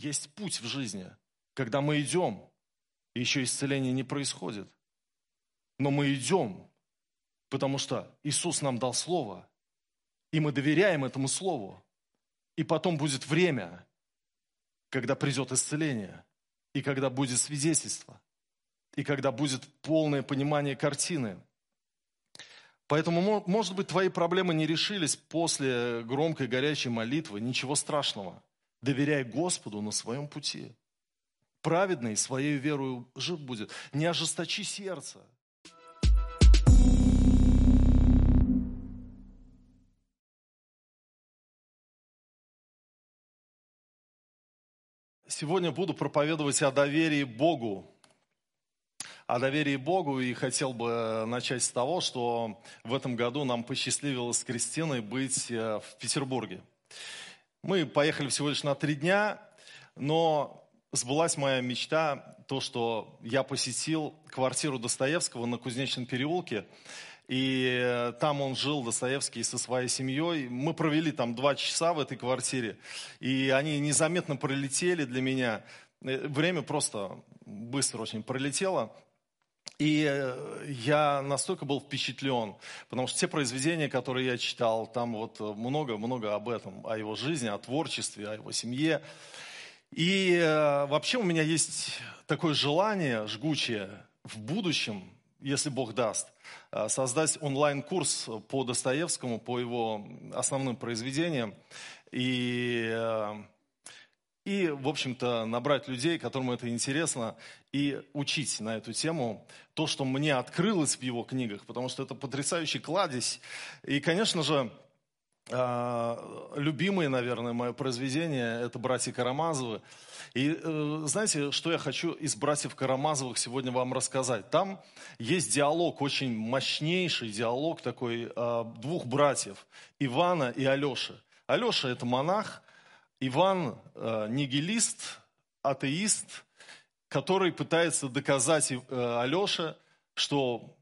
есть путь в жизни, когда мы идем, и еще исцеление не происходит. Но мы идем, потому что Иисус нам дал Слово, и мы доверяем этому Слову. И потом будет время, когда придет исцеление, и когда будет свидетельство, и когда будет полное понимание картины. Поэтому, может быть, твои проблемы не решились после громкой горячей молитвы. Ничего страшного. Доверяй Господу на своем пути. Праведный своей верою жив будет. Не ожесточи сердце. Сегодня буду проповедовать о доверии Богу. О доверии Богу и хотел бы начать с того, что в этом году нам посчастливилось с Кристиной быть э, в Петербурге. Мы поехали всего лишь на три дня, но сбылась моя мечта, то, что я посетил квартиру Достоевского на Кузнечном переулке. И там он жил, Достоевский, со своей семьей. Мы провели там два часа в этой квартире. И они незаметно пролетели для меня. Э, время просто быстро очень пролетело. И э, я настолько был впечатлен, потому что те произведения, которые я читал, там вот много-много об этом, о его жизни, о творчестве, о его семье. И вообще у меня есть такое желание жгучее в будущем, если Бог даст – Э, создать онлайн-курс по Достоевскому, по его основным произведениям. И, э, и, в общем-то, набрать людей, которым это интересно, и учить на эту тему то, что мне открылось в его книгах, потому что это потрясающий кладезь. И, конечно же, э, любимое, наверное, мое произведение – это «Братья Карамазовы». И э, знаете, что я хочу из братьев Карамазовых сегодня вам рассказать? Там есть диалог, очень мощнейший диалог такой э, двух братьев, Ивана и Алеши. Алеша – это монах, Иван э, – нигилист, атеист, который пытается доказать Алеше, что,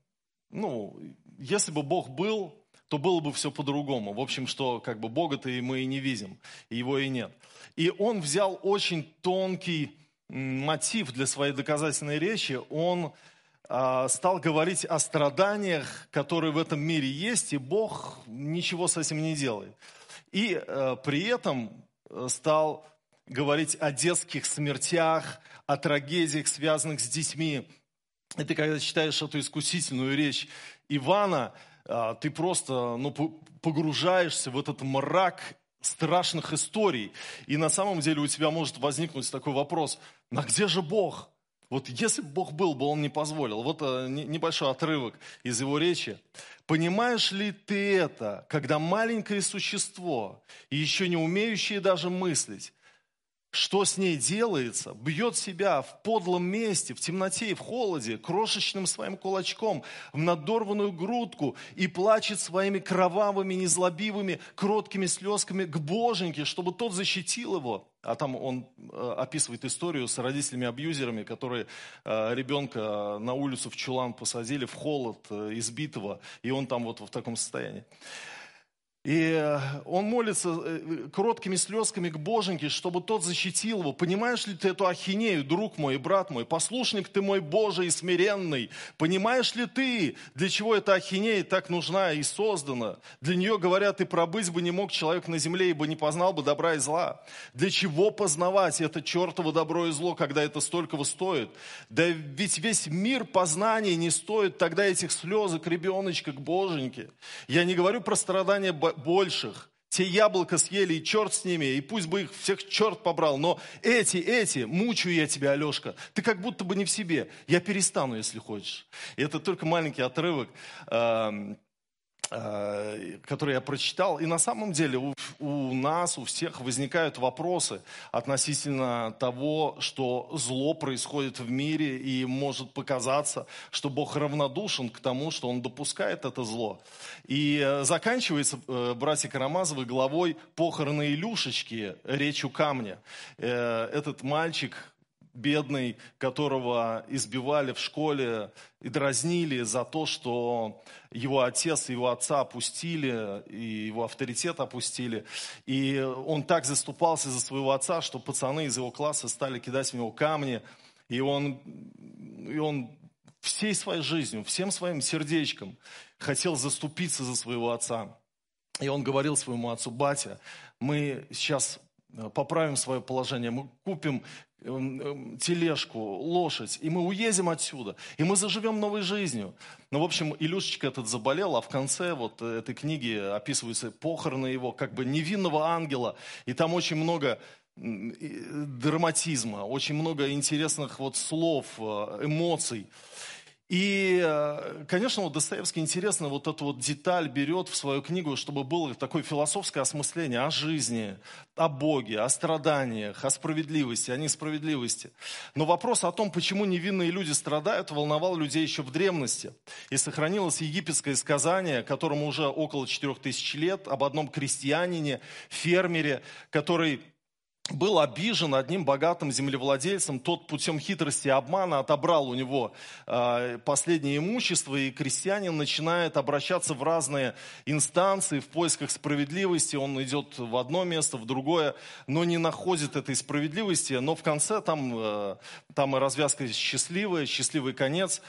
ну, если бы Бог был, то было бы все по-другому. В общем, что как бы Бога-то и мы и не видим, и его и нет. И он взял очень тонкий мотив для своей доказательной речи. Он а, стал говорить о страданиях, которые в этом мире есть, и Бог ничего с этим не делает. И а, при этом э, стал говорить о детских смертях, о трагедиях, связанных с детьми. Ты, когда читаешь эту искусительную речь Ивана, а, ты просто ну, погружаешься в этот мрак страшных историй. И на самом деле у тебя может возникнуть такой вопрос, на где же Бог? Вот если бы Бог был бы, Он не позволил. Вот э, небольшой отрывок из его речи. Понимаешь ли ты это, когда маленькое существо, еще не умеющее даже мыслить, что с ней делается, бьет себя в подлом месте, в темноте и в холоде, крошечным своим кулачком, в надорванную грудку и плачет своими кровавыми, незлобивыми, кроткими слезками к Боженьке, чтобы тот защитил его. А там он э, описывает историю с родителями-абьюзерами, которые э, ребенка на улицу в чулан посадили, в холод э, избитого, и он там вот в таком состоянии. И э, он молится э, короткими слезками к Боженьке, чтобы тот защитил его. Понимаешь ли ты эту ахинею, друг мой, брат мой? Послушник ты мой Божий и смиренный. Понимаешь ли ты, для чего эта ахинея так нужна и создана? Для нее, говорят, и пробыть бы не мог человек на земле, ибо не познал бы добра и зла. Для чего познавать это чертово добро и зло, когда это столького стоит? Да ведь весь мир познания не стоит тогда этих слезок ребеночка к Боженьке. Я не говорю про страдания больших. Те яблоко съели, и черт с ними, и пусть бы их всех черт побрал. Но эти, эти, мучаю я тебя, Алешка. Ты как будто бы не в себе. Я перестану, если хочешь. И это только маленький отрывок. Э, который я прочитал. И на самом деле у, у нас, у всех возникают вопросы относительно того, что зло происходит в мире, и может показаться, что Бог равнодушен к тому, что Он допускает это зло. И э, заканчивается э, братья Карамазовы главой похороны Илюшечки, речью камня. Этот мальчик бедный, которого избивали в школе и дразнили за то, что его отец и его отца опустили, и его авторитет опустили. И он так заступался за своего отца, что пацаны из его класса стали кидать в него камни. И он, и он всей своей жизнью, всем своим сердечком хотел заступиться за своего отца. И он говорил своему отцу, батя, мы сейчас поправим свое положение, мы купим эм, эм, тележку, лошадь, и мы уедем отсюда, и мы заживем новой жизнью. Ну, в общем, Илюшечка этот заболел, а в конце вот этой книги описываются похороны его, как бы невинного ангела, и там очень много драматизма, очень много интересных вот слов, э, эмоций. И, э, конечно, вот Достоевский интересно вот эту вот деталь берет в свою книгу, чтобы было такое философское осмысление о жизни, о Боге, о страданиях, о справедливости, о несправедливости. Но вопрос о том, почему невинные люди страдают, волновал людей еще в древности. И сохранилось египетское сказание, которому уже около 4000 лет, об одном крестьянине, фермере, который был обижен одним богатым землевладельцем, тот путем хитрости и обмана отобрал у него э, последнее имущество, и крестьянин начинает обращаться в разные инстанции в поисках справедливости. Он идет в одно место, в другое, но не находит этой справедливости. Но в конце там, э, там и развязка счастливая, счастливый конец.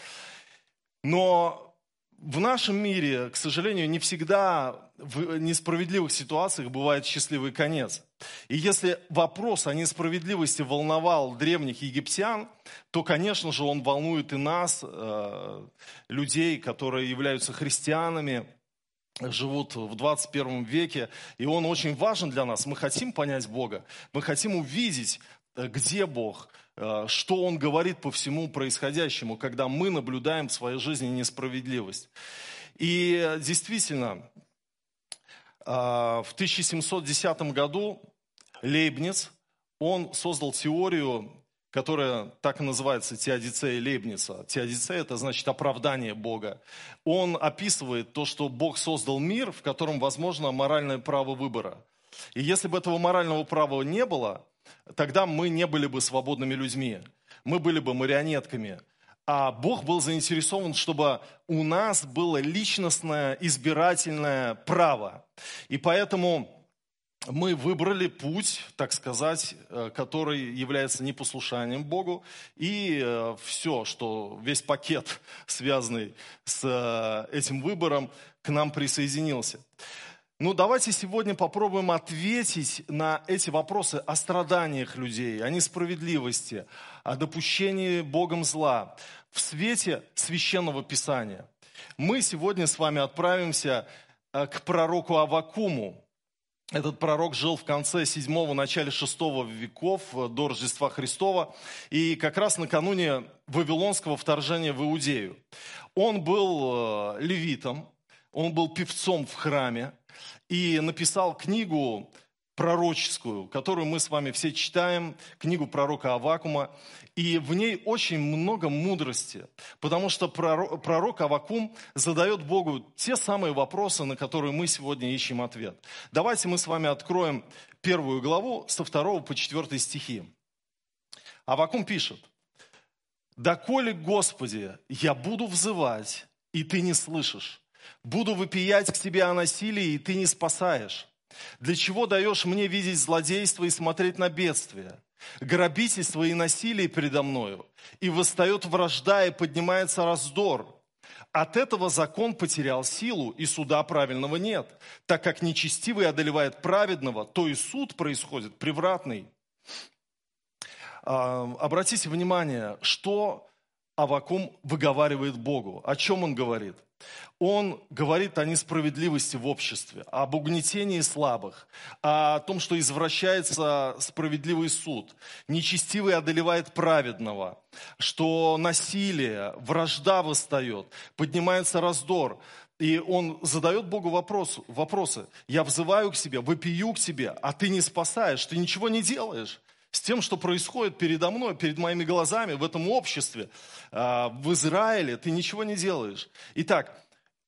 Но в нашем мире, к сожалению, не всегда в несправедливых ситуациях бывает счастливый конец. И если вопрос о несправедливости волновал древних египтян, то, конечно же, он волнует и нас, э, людей, которые являются христианами, живут в 21 веке, и он очень важен для нас. Мы хотим понять Бога, мы хотим увидеть, э, где Бог, Э, что он говорит по всему происходящему, когда мы наблюдаем в своей жизни несправедливость. И действительно, в 1710 году Лейбниц, он создал теорию, которая так и называется теодицея Лейбница. Теодицея – это значит оправдание Бога. Он описывает то, что Бог создал мир, в котором возможно моральное право выбора. И если бы этого морального права не было, тогда мы не были бы свободными людьми. Мы были бы марионетками. А Бог был заинтересован, чтобы у нас было личностное избирательное право. И поэтому мы выбрали путь, так сказать, э, который является непослушанием Богу. И э, все, что весь пакет, связанный с э, этим выбором, к нам присоединился. Ну, давайте сегодня попробуем ответить на эти вопросы о страданиях людей, о несправедливости, о допущении Богом зла в свете священного Писания. Мы сегодня с вами отправимся э, к пророку Авакуму. Этот пророк жил в конце 7 начале 6 веков э, до Рождества Христова и как раз накануне Вавилонского вторжения в Иудею. Он был э, левитом, он был певцом в храме, и написал книгу пророческую, которую мы с вами все читаем, книгу пророка Авакума. И в ней очень много мудрости, потому что пророк, Авакум задает Богу те самые вопросы, на которые мы сегодня ищем ответ. Давайте мы с вами откроем первую главу со второго по четвертый стихи. Авакум пишет, «Доколе, Господи, я буду взывать, и Ты не слышишь, Буду выпиять к тебе о насилии, и ты не спасаешь. Для чего даешь мне видеть злодейство и смотреть на бедствие? Грабительство и насилие передо мною. И восстает вражда, и поднимается раздор. От этого закон потерял силу, и суда правильного нет. Так как нечестивый одолевает праведного, то и суд происходит превратный. А, обратите внимание, что Авакум выговаривает Богу. О чем он говорит? Он говорит о несправедливости в обществе, об угнетении слабых, о том, что извращается справедливый суд, нечестивый одолевает праведного, что насилие, вражда восстает, поднимается раздор. И он задает Богу вопрос, вопросы. Я взываю к себе, выпию к тебе, а ты не спасаешь, ты ничего не делаешь с тем, что происходит передо мной, перед моими глазами, в этом обществе, а, в Израиле, ты ничего не делаешь. Итак,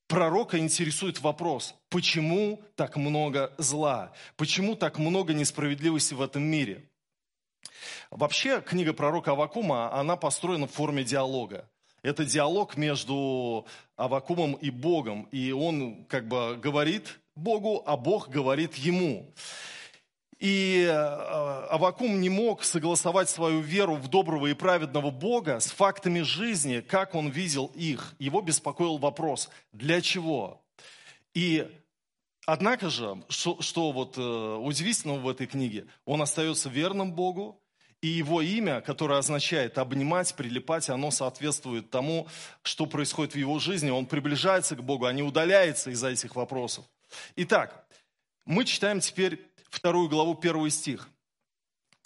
пророка интересует вопрос, почему так много зла, почему так много несправедливости в этом мире. Вообще, книга пророка Авакума, она построена в форме диалога. Это диалог между Авакумом и Богом. И он как бы говорит Богу, а Бог говорит ему. И э, Авакум не мог согласовать свою веру в доброго и праведного Бога с фактами жизни, как он видел их. Его беспокоил вопрос, для чего? И однако же, что, что вот э, удивительного в этой книге, он остается верным Богу, и его имя, которое означает обнимать, прилипать, оно соответствует тому, что происходит в его жизни. Он приближается к Богу, а не удаляется из-за этих вопросов. Итак, мы читаем теперь вторую главу, первый стих.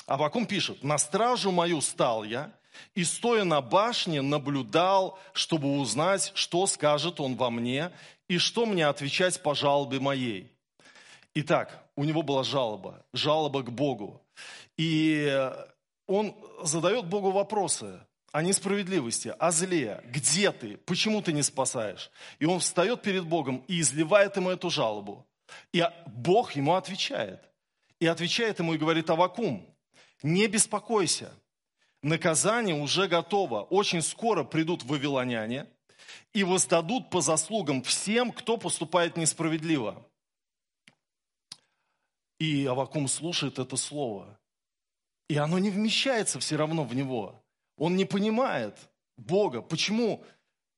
Авакум пишет, «На стражу мою стал я, и, стоя на башне, наблюдал, чтобы узнать, что скажет он во мне, и что мне отвечать по жалобе моей». Итак, у него была жалоба, жалоба к Богу. И он задает Богу вопросы о несправедливости, о зле, где ты, почему ты не спасаешь. И он встает перед Богом и изливает ему эту жалобу. И Бог ему отвечает – и отвечает ему и говорит, Авакум, не беспокойся, наказание уже готово. Очень скоро придут вавилоняне и воздадут по заслугам всем, кто поступает несправедливо. И Авакум слушает это слово. И оно не вмещается все равно в него. Он не понимает Бога. Почему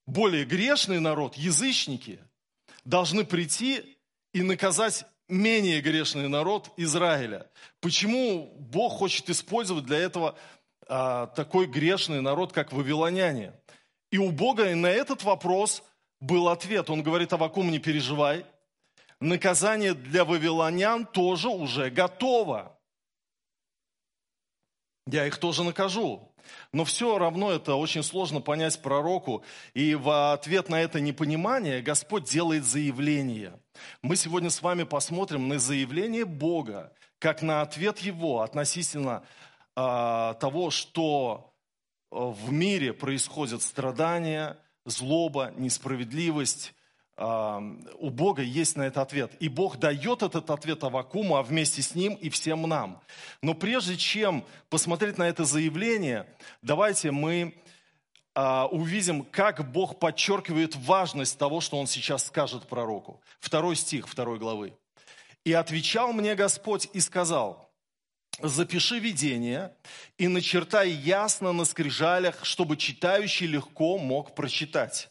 более грешный народ, язычники, должны прийти и наказать менее грешный народ Израиля. Почему Бог хочет использовать для этого а, такой грешный народ, как вавилоняне? И у Бога на этот вопрос был ответ. Он говорит, Авакум, не переживай. Наказание для вавилонян тоже уже готово. Я их тоже накажу. Но все равно это очень сложно понять пророку. И в ответ на это непонимание Господь делает заявление. Мы сегодня с вами посмотрим на заявление Бога, как на ответ Его относительно э, того, что в мире происходят страдания, злоба, несправедливость, у Бога есть на это ответ. И Бог дает этот ответ Авакуму, а вместе с ним и всем нам. Но прежде чем посмотреть на это заявление, давайте мы а, увидим, как Бог подчеркивает важность того, что Он сейчас скажет пророку. Второй стих второй главы. «И отвечал мне Господь и сказал, запиши видение и начертай ясно на скрижалях, чтобы читающий легко мог прочитать».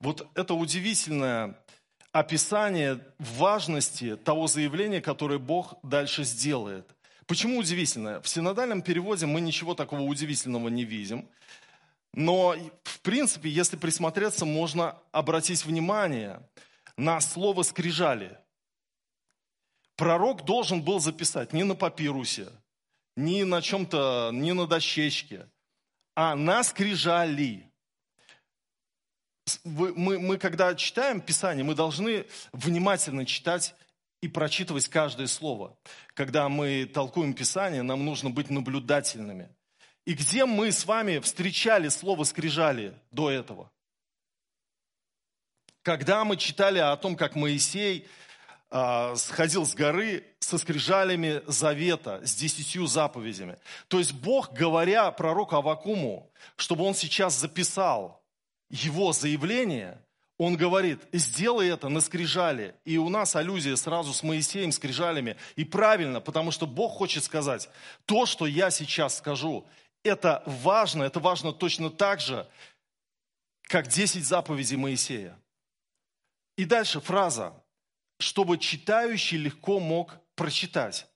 Вот это удивительное описание важности того заявления, которое Бог дальше сделает. Почему удивительное? В синодальном переводе мы ничего такого удивительного не видим. Но, в принципе, если присмотреться, можно обратить внимание на слово «скрижали». Пророк должен был записать не на папирусе, не на чем-то, не на дощечке, а на скрижали мы, мы, когда читаем Писание, мы должны внимательно читать и прочитывать каждое слово. Когда мы толкуем Писание, нам нужно быть наблюдательными. И где мы с вами встречали слово «скрижали» до этого? Когда мы читали о том, как Моисей э, сходил с горы со скрижалями завета, с десятью заповедями. То есть Бог, говоря пророку Авакуму, чтобы он сейчас записал его заявление, он говорит, сделай это на скрижале. И у нас аллюзия сразу с Моисеем, скрижалями. И правильно, потому что Бог хочет сказать, то, что я сейчас скажу, это важно, это важно точно так же, как 10 заповедей Моисея. И дальше фраза, чтобы читающий легко мог прочитать.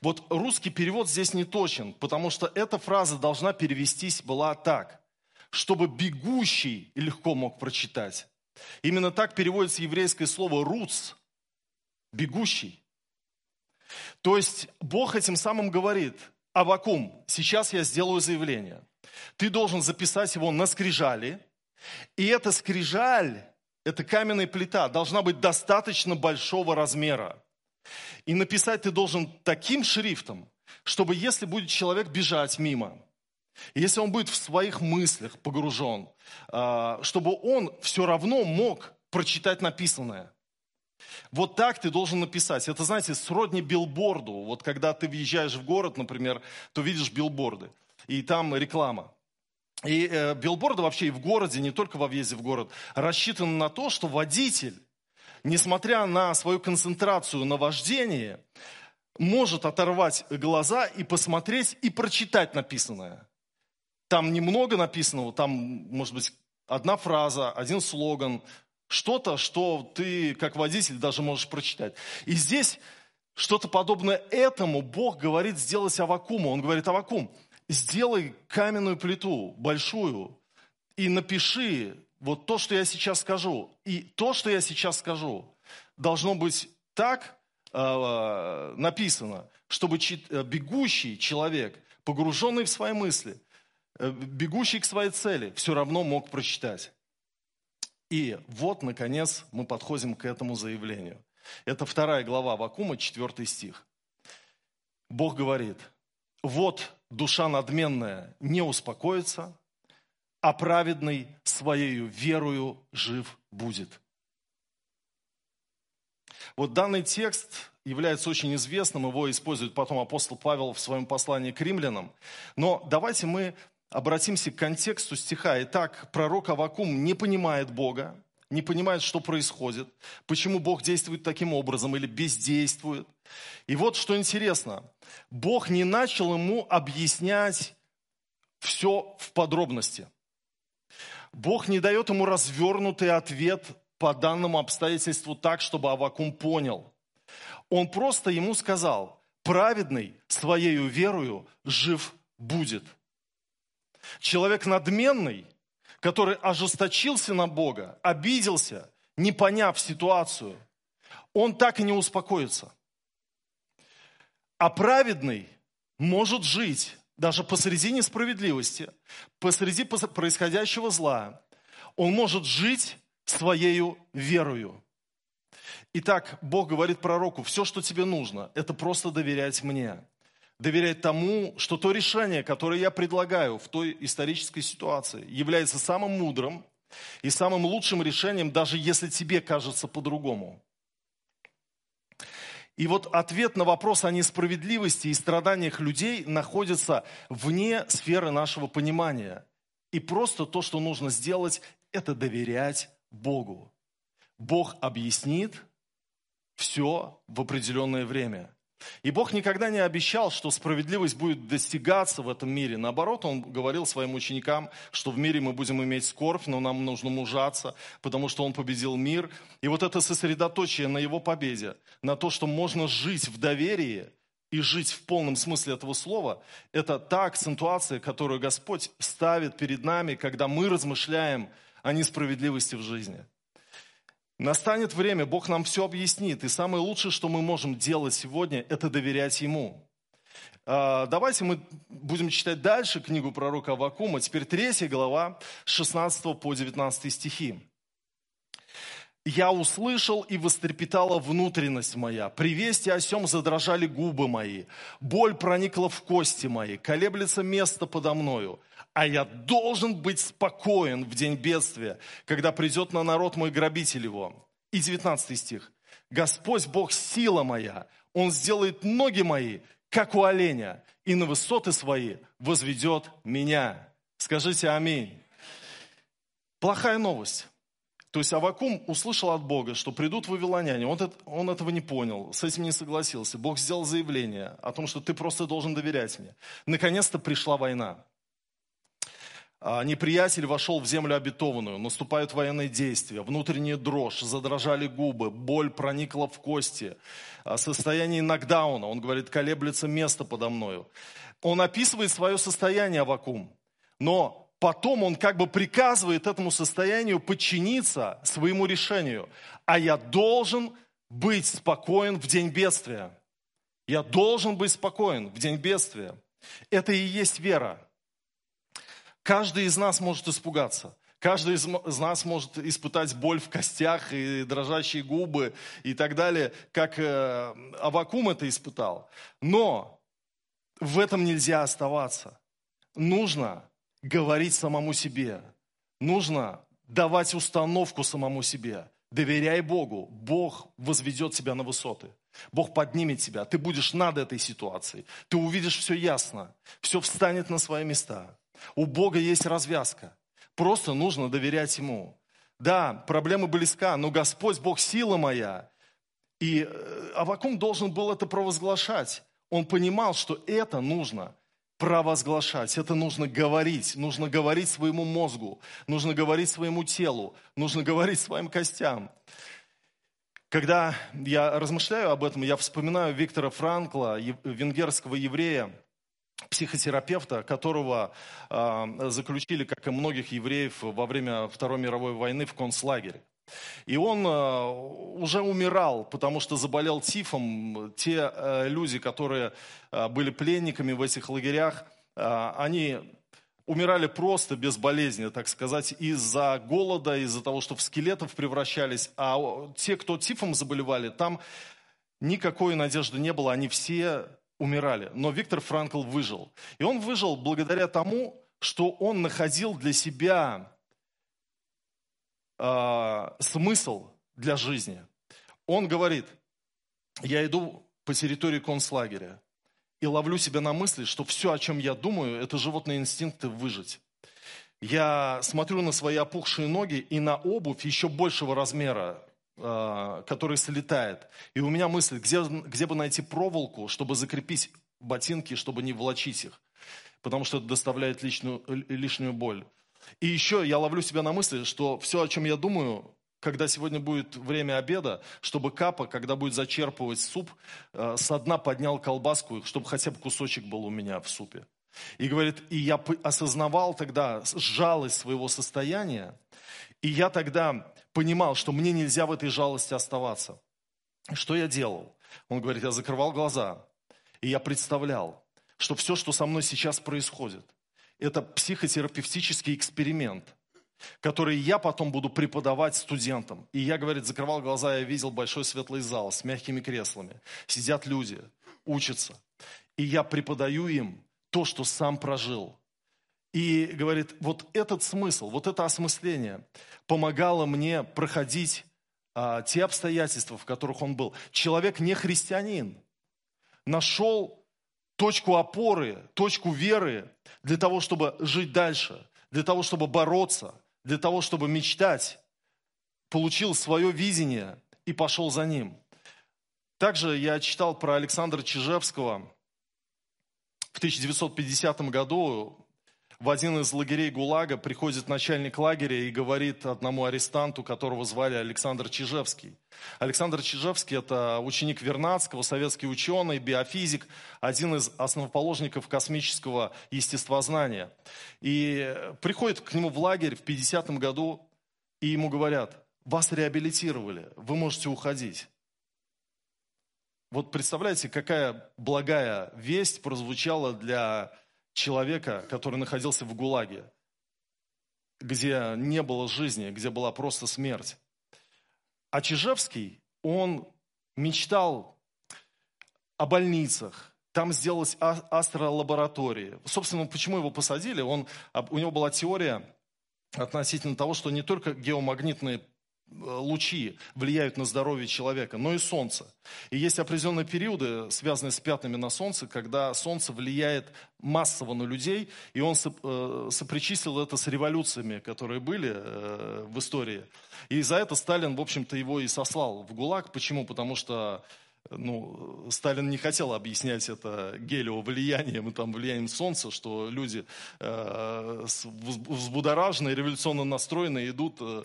Вот русский перевод здесь не точен, потому что эта фраза должна перевестись была так чтобы бегущий легко мог прочитать. Именно так переводится еврейское слово «руц» – бегущий. То есть Бог этим самым говорит, Авакум, сейчас я сделаю заявление. Ты должен записать его на скрижали, и эта скрижаль, эта каменная плита должна быть достаточно большого размера. И написать ты должен таким шрифтом, чтобы если будет человек бежать мимо – если он будет в своих мыслях погружен, а, чтобы он все равно мог прочитать написанное. Вот так ты должен написать. Это, знаете, сродни билборду. Вот когда ты въезжаешь в город, например, то видишь билборды. И там реклама. И э, билборды вообще и в городе, не только во въезде в город, рассчитаны на то, что водитель, несмотря на свою концентрацию на вождении, может оторвать глаза и посмотреть и прочитать написанное. Там немного написанного, там, может быть, одна фраза, один слоган, что-то, что ты, как водитель, даже можешь прочитать. И здесь что-то подобное этому Бог говорит сделать Авакуму. Он говорит, Авакум, сделай каменную плиту, большую, и напиши вот то, что я сейчас скажу. И то, что я сейчас скажу, должно быть так э, написано, чтобы э, бегущий человек, погруженный в свои мысли, э, бегущий к своей цели, все равно мог прочитать. И вот, наконец, мы подходим к этому заявлению. Это вторая глава Вакума, четвертый стих. Бог говорит, вот душа надменная не успокоится, а праведный своею верою жив будет. Вот данный текст является очень известным, его использует потом апостол Павел в своем послании к римлянам. Но давайте мы обратимся к контексту стиха. Итак, пророк Авакум не понимает Бога, не понимает, что происходит, почему Бог действует таким образом или бездействует. И вот что интересно, Бог не начал ему объяснять все в подробности. Бог не дает ему развернутый ответ по данному обстоятельству так, чтобы Авакум понял. Он просто ему сказал, праведный своею верою жив будет – Человек надменный, который ожесточился на Бога, обиделся, не поняв ситуацию, он так и не успокоится. А праведный может жить даже посреди несправедливости, посреди происходящего зла. Он может жить своею верою. Итак, Бог говорит пророку, все, что тебе нужно, это просто доверять мне доверять тому, что то решение, которое я предлагаю в той исторической ситуации, является самым мудрым и самым лучшим решением, даже если тебе кажется по-другому. И вот ответ на вопрос о несправедливости и страданиях людей находится вне сферы нашего понимания. И просто то, что нужно сделать, это доверять Богу. Бог объяснит все в определенное время. И Бог никогда не обещал, что справедливость будет достигаться в этом мире. Наоборот, Он говорил своим ученикам, что в мире мы будем иметь скорбь, но нам нужно мужаться, потому что Он победил мир. И вот это сосредоточие на Его победе, на то, что можно жить в доверии и жить в полном смысле этого слова, это та акцентуация, которую Господь ставит перед нами, когда мы размышляем о несправедливости в жизни. Настанет время, Бог нам все объяснит. И самое лучшее, что мы можем делать сегодня, это доверять Ему. А, давайте мы будем читать дальше книгу пророка Авакума. Теперь третья глава, 16 по 19 стихи. «Я услышал, и вострепетала внутренность моя. При вести о сем задрожали губы мои. Боль проникла в кости мои. Колеблется место подо мною а я должен быть спокоен в день бедствия, когда придет на народ мой грабитель его. И 19 стих. Господь Бог сила моя, Он сделает ноги мои, как у оленя, и на высоты свои возведет меня. Скажите аминь. Плохая новость. То есть Авакум услышал от Бога, что придут вавилоняне. Он, это, он этого не понял, с этим не согласился. Бог сделал заявление о том, что ты просто должен доверять мне. Наконец-то пришла война. А, неприятель вошел в землю обетованную, наступают военные действия, внутренняя дрожь, задрожали губы, боль проникла в кости, а, состояние нокдауна, он говорит, колеблется место подо мною. Он описывает свое состояние Авакум, но потом он как бы приказывает этому состоянию подчиниться своему решению. А я должен быть спокоен в день бедствия. Я должен быть спокоен в день бедствия. Это и есть вера. Каждый из нас может испугаться. Каждый из нас может испытать боль в костях и дрожащие губы и так далее, как э, Авакум это испытал. Но в этом нельзя оставаться. Нужно говорить самому себе. Нужно давать установку самому себе. Доверяй Богу. Бог возведет тебя на высоты. Бог поднимет тебя. Ты будешь над этой ситуацией. Ты увидишь все ясно. Все встанет на свои места. У Бога есть развязка. Просто нужно доверять Ему. Да, проблема близка, но Господь, Бог, сила моя. И э, Авакум должен был это провозглашать. Он понимал, что это нужно провозглашать, это нужно говорить, нужно говорить своему мозгу, нужно говорить своему телу, нужно говорить своим костям. Когда я размышляю об этом, я вспоминаю Виктора Франкла, венгерского еврея, психотерапевта, которого э, заключили, как и многих евреев, во время Второй мировой войны в концлагере. И он э, уже умирал, потому что заболел тифом. Те э, люди, которые э, были пленниками в этих лагерях, они умирали просто без болезни, так сказать, из-за голода, из-за того, что в скелетов превращались. А те, кто тифом заболевали, там никакой надежды не было, они все умирали. Но Виктор Франкл выжил. И он выжил благодаря тому, что он находил для себя э, смысл для жизни. Он говорит, я иду по территории концлагеря и ловлю себя на мысли, что все, о чем я думаю, это животные инстинкты выжить. Я смотрю на свои опухшие ноги и на обувь еще большего размера, который слетает. И у меня мысль, где, где бы найти проволоку, чтобы закрепить ботинки, чтобы не влачить их. Потому что это доставляет личную, лишнюю боль. И еще я ловлю себя на мысли, что все, о чем я думаю, когда сегодня будет время обеда, чтобы Капа, когда будет зачерпывать суп, э, со дна поднял колбаску, чтобы хотя бы кусочек был у меня в супе. И говорит, и я осознавал тогда жалость своего состояния, и я тогда понимал, что мне нельзя в этой жалости оставаться. Что я делал? Он говорит, я закрывал глаза, и я представлял, что все, что со мной сейчас происходит – это психотерапевтический эксперимент, который я потом буду преподавать студентам. И я, говорит, закрывал глаза, я видел большой светлый зал с мягкими креслами. Сидят люди, учатся. И я преподаю им то, что сам прожил. И говорит, вот этот смысл, вот это осмысление помогало мне проходить а, те обстоятельства, в которых он был. Человек не христианин, нашел точку опоры, точку веры для того, чтобы жить дальше, для того, чтобы бороться, для того, чтобы мечтать, получил свое видение и пошел за ним. Также я читал про Александра Чижевского. В 1950 году в один из лагерей ГУЛАГа приходит начальник лагеря и говорит одному арестанту, которого звали Александр Чижевский. Александр Чижевский – это ученик Вернадского, советский ученый, биофизик, один из основоположников космического естествознания. И приходит к нему в лагерь в 50-м году, и ему говорят, вас реабилитировали, вы можете уходить. Вот представляете, какая благая весть прозвучала для человека, который находился в ГУЛАГе, где не было жизни, где была просто смерть. А Чижевский, он мечтал о больницах, там сделать а, астролаборатории. Собственно, почему его посадили? Он, у него была теория относительно того, что не только геомагнитные лучи влияют на здоровье человека, но и Солнце. И есть определенные периоды, связанные с пятнами на Солнце, когда Солнце влияет массово на людей, и он э, сопричислил это с революциями, которые были э, в истории. И за это Сталин, в общем-то, его и сослал в ГУЛАГ. Почему? Потому что ну, Сталин не хотел объяснять это гелиовлиянием и там влиянием Солнца, что люди э, взбудораженные, революционно настроенные идут э, Э,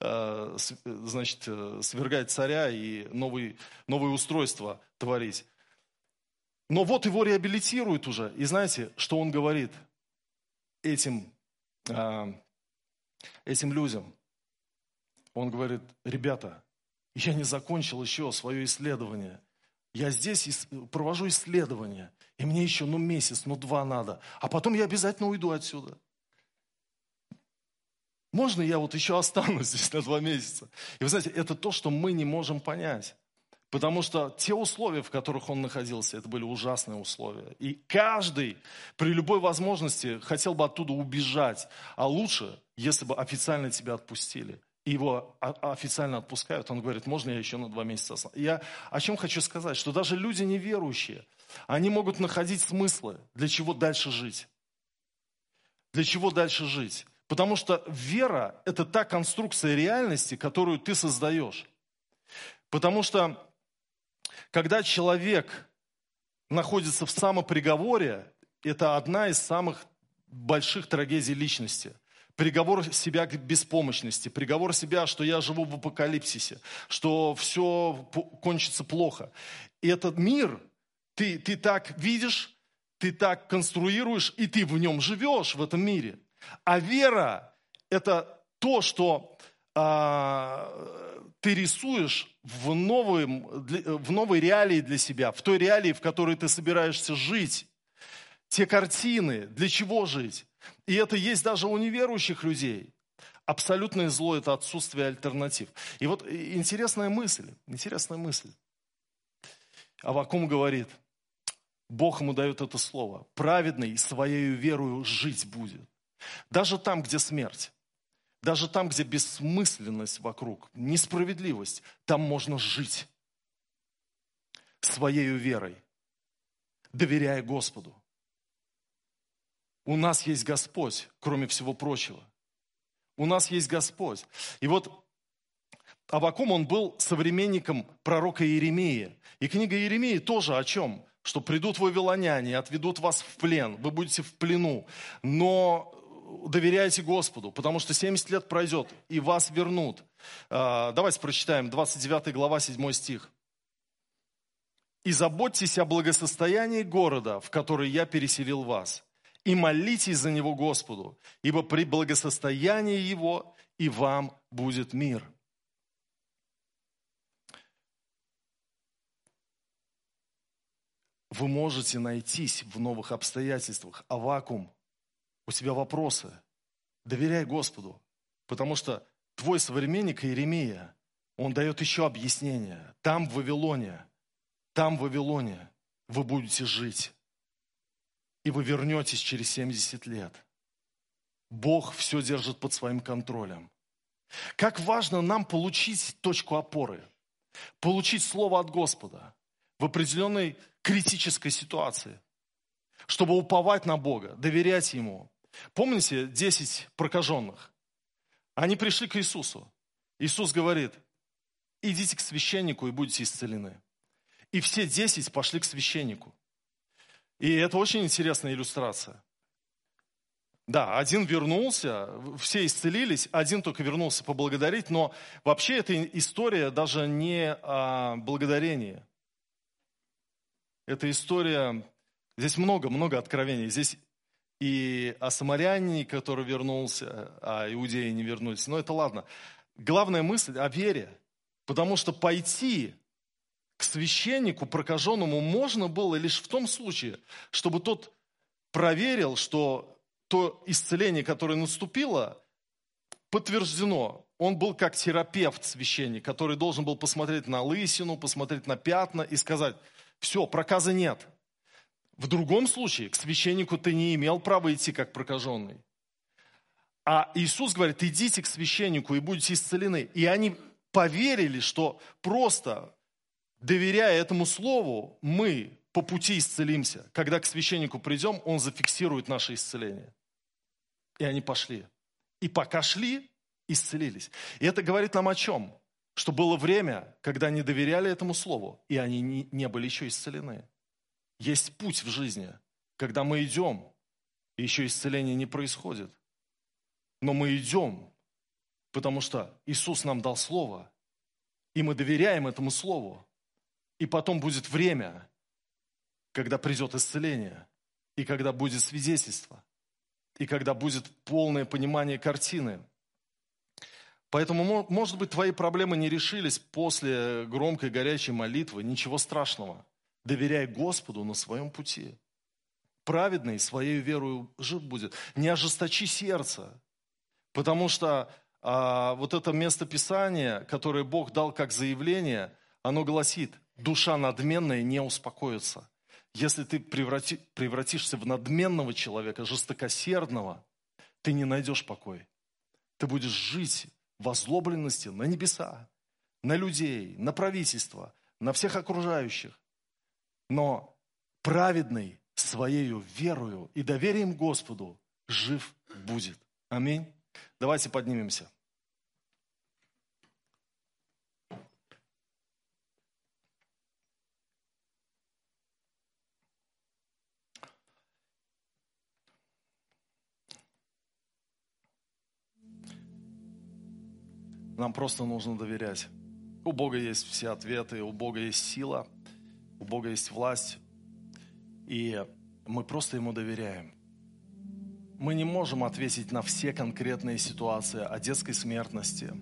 значит, э, свергать царя и новые, новые устройства творить. Но вот его реабилитируют уже. И знаете, что он говорит этим, э, этим людям? Он говорит, ребята, я не закончил еще свое исследование. Я здесь провожу исследование, и мне еще ну месяц, ну два надо. А потом я обязательно уйду отсюда можно я вот еще останусь здесь на два месяца? И вы знаете, это то, что мы не можем понять. Потому что те условия, в которых он находился, это были ужасные условия. И каждый при любой возможности хотел бы оттуда убежать. А лучше, если бы официально тебя отпустили. и его официально отпускают, он говорит, можно я еще на два месяца останусь? Я о чем хочу сказать, что даже люди неверующие, они могут находить смыслы, для чего дальше жить. Для чего дальше жить? Потому что вера – это та конструкция реальности, которую ты создаешь. Потому что, когда человек находится в самоприговоре, это одна из самых больших трагедий личности – приговор себя к беспомощности, приговор себя, что я живу в апокалипсисе, что все кончится плохо. И этот мир ты, ты так видишь, ты так конструируешь, и ты в нем живешь, в этом мире. А вера – это то, что а, ты рисуешь в, новым, в новой реалии для себя, в той реалии, в которой ты собираешься жить. Те картины, для чего жить? И это есть даже у неверующих людей. Абсолютное зло – это отсутствие альтернатив. И вот интересная мысль, интересная мысль. Авакум говорит, Бог ему дает это слово. Праведный своей верою жить будет. Даже там, где смерть, даже там, где бессмысленность вокруг, несправедливость, там можно жить своей верой, доверяя Господу. У нас есть Господь, кроме всего прочего. У нас есть Господь. И вот Авакум, он был современником пророка Иеремии. И книга Иеремии тоже о чем? Что придут вавилоняне, отведут вас в плен, вы будете в плену. Но доверяйте Господу, потому что 70 лет пройдет, и вас вернут. А, давайте прочитаем 29 глава, 7 стих. «И заботьтесь о благосостоянии города, в который я переселил вас, и молитесь за него Господу, ибо при благосостоянии его и вам будет мир. Вы можете найтись в новых обстоятельствах, а вакуум, у тебя вопросы. Доверяй Господу, потому что твой современник Иеремия, он дает еще объяснение. Там, в Вавилоне, там, в Вавилоне вы будете жить и вы вернетесь через 70 лет. Бог все держит под своим контролем. Как важно нам получить точку опоры, получить слово от Господа в определенной критической ситуации, чтобы уповать на Бога, доверять Ему. Помните 10 прокаженных? Они пришли к Иисусу. Иисус говорит, идите к священнику и будете исцелены. И все 10 пошли к священнику. И это очень интересная иллюстрация. Да, один вернулся, все исцелились, один только вернулся поблагодарить, но вообще эта история даже не о благодарении. Это история, здесь много-много откровений. Здесь и о самарянине, который вернулся, а иудеи не вернулись. Но это ладно. Главная мысль о вере. Потому что пойти к священнику прокаженному можно было лишь в том случае, чтобы тот проверил, что то исцеление, которое наступило, подтверждено. Он был как терапевт священник, который должен был посмотреть на лысину, посмотреть на пятна и сказать, все, проказа нет. В другом случае к священнику ты не имел права идти как прокаженный. А Иисус говорит, идите к священнику и будете исцелены. И они поверили, что просто доверяя этому слову, мы по пути исцелимся. Когда к священнику придем, он зафиксирует наше исцеление. И они пошли. И пока шли, исцелились. И это говорит нам о чем? Что было время, когда они доверяли этому слову, и они не, были еще исцелены. Есть путь в жизни, когда мы идем, и еще исцеление не происходит. Но мы идем, потому что Иисус нам дал Слово, и мы доверяем этому Слову. И потом будет время, когда придет исцеление, и когда будет свидетельство, и когда будет полное понимание картины. Поэтому, может быть, твои проблемы не решились после громкой горячей молитвы. Ничего страшного. Доверяй Господу на своем пути. Праведный своей верою жив будет. Не ожесточи сердце. Потому что а, вот это место Писания, которое Бог дал как заявление, оно гласит – душа надменная не успокоится. Если ты преврати, превратишься в надменного человека, жестокосердного, ты не найдешь покой. Ты будешь жить возлобленности на небеса, на людей, на правительство, на всех окружающих. Но праведный своею верою и доверием Господу жив будет. Аминь. Давайте поднимемся. Нам просто нужно доверять. У Бога есть все ответы, у Бога есть сила, у Бога есть власть. И мы просто Ему доверяем. Мы не можем ответить на все конкретные ситуации о детской смертности,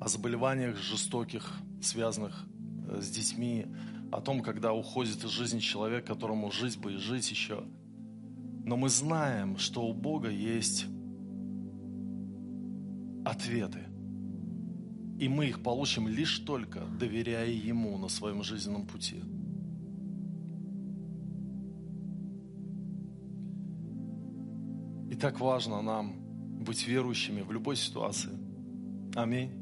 о заболеваниях жестоких, связанных э, с детьми, о том, когда уходит из жизни человек, которому жить бы и жить еще. Но мы знаем, что у Бога есть ответы. И мы их получим лишь только доверяя Ему на своем жизненном пути. И так важно нам быть верующими в любой ситуации. Аминь.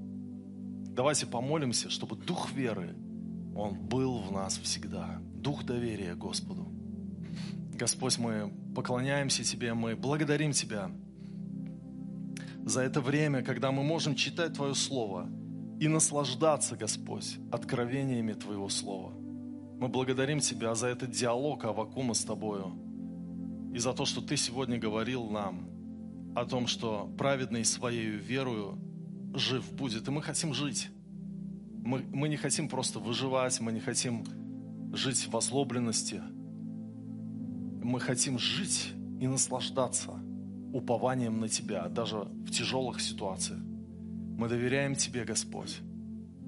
Давайте помолимся, чтобы дух веры, он был в нас всегда. Дух доверия Господу. Господь, мы поклоняемся Тебе, мы благодарим Тебя за это время, когда мы можем читать Твое Слово и наслаждаться, Господь, откровениями Твоего Слова. Мы благодарим Тебя за этот диалог Авакума с Тобою и за то, что Ты сегодня говорил нам о том, что праведный своей верою жив будет. И мы хотим жить. Мы, мы не хотим просто выживать, мы не хотим жить в озлобленности. Мы хотим жить и наслаждаться упованием на Тебя, даже в тяжелых ситуациях. Мы доверяем Тебе, Господь.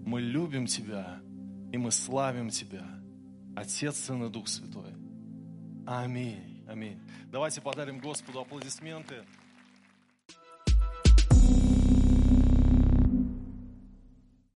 Мы любим Тебя, и мы славим Тебя. Отец, Сын и Дух Святой. Аминь. Аминь. Давайте подарим Господу аплодисменты.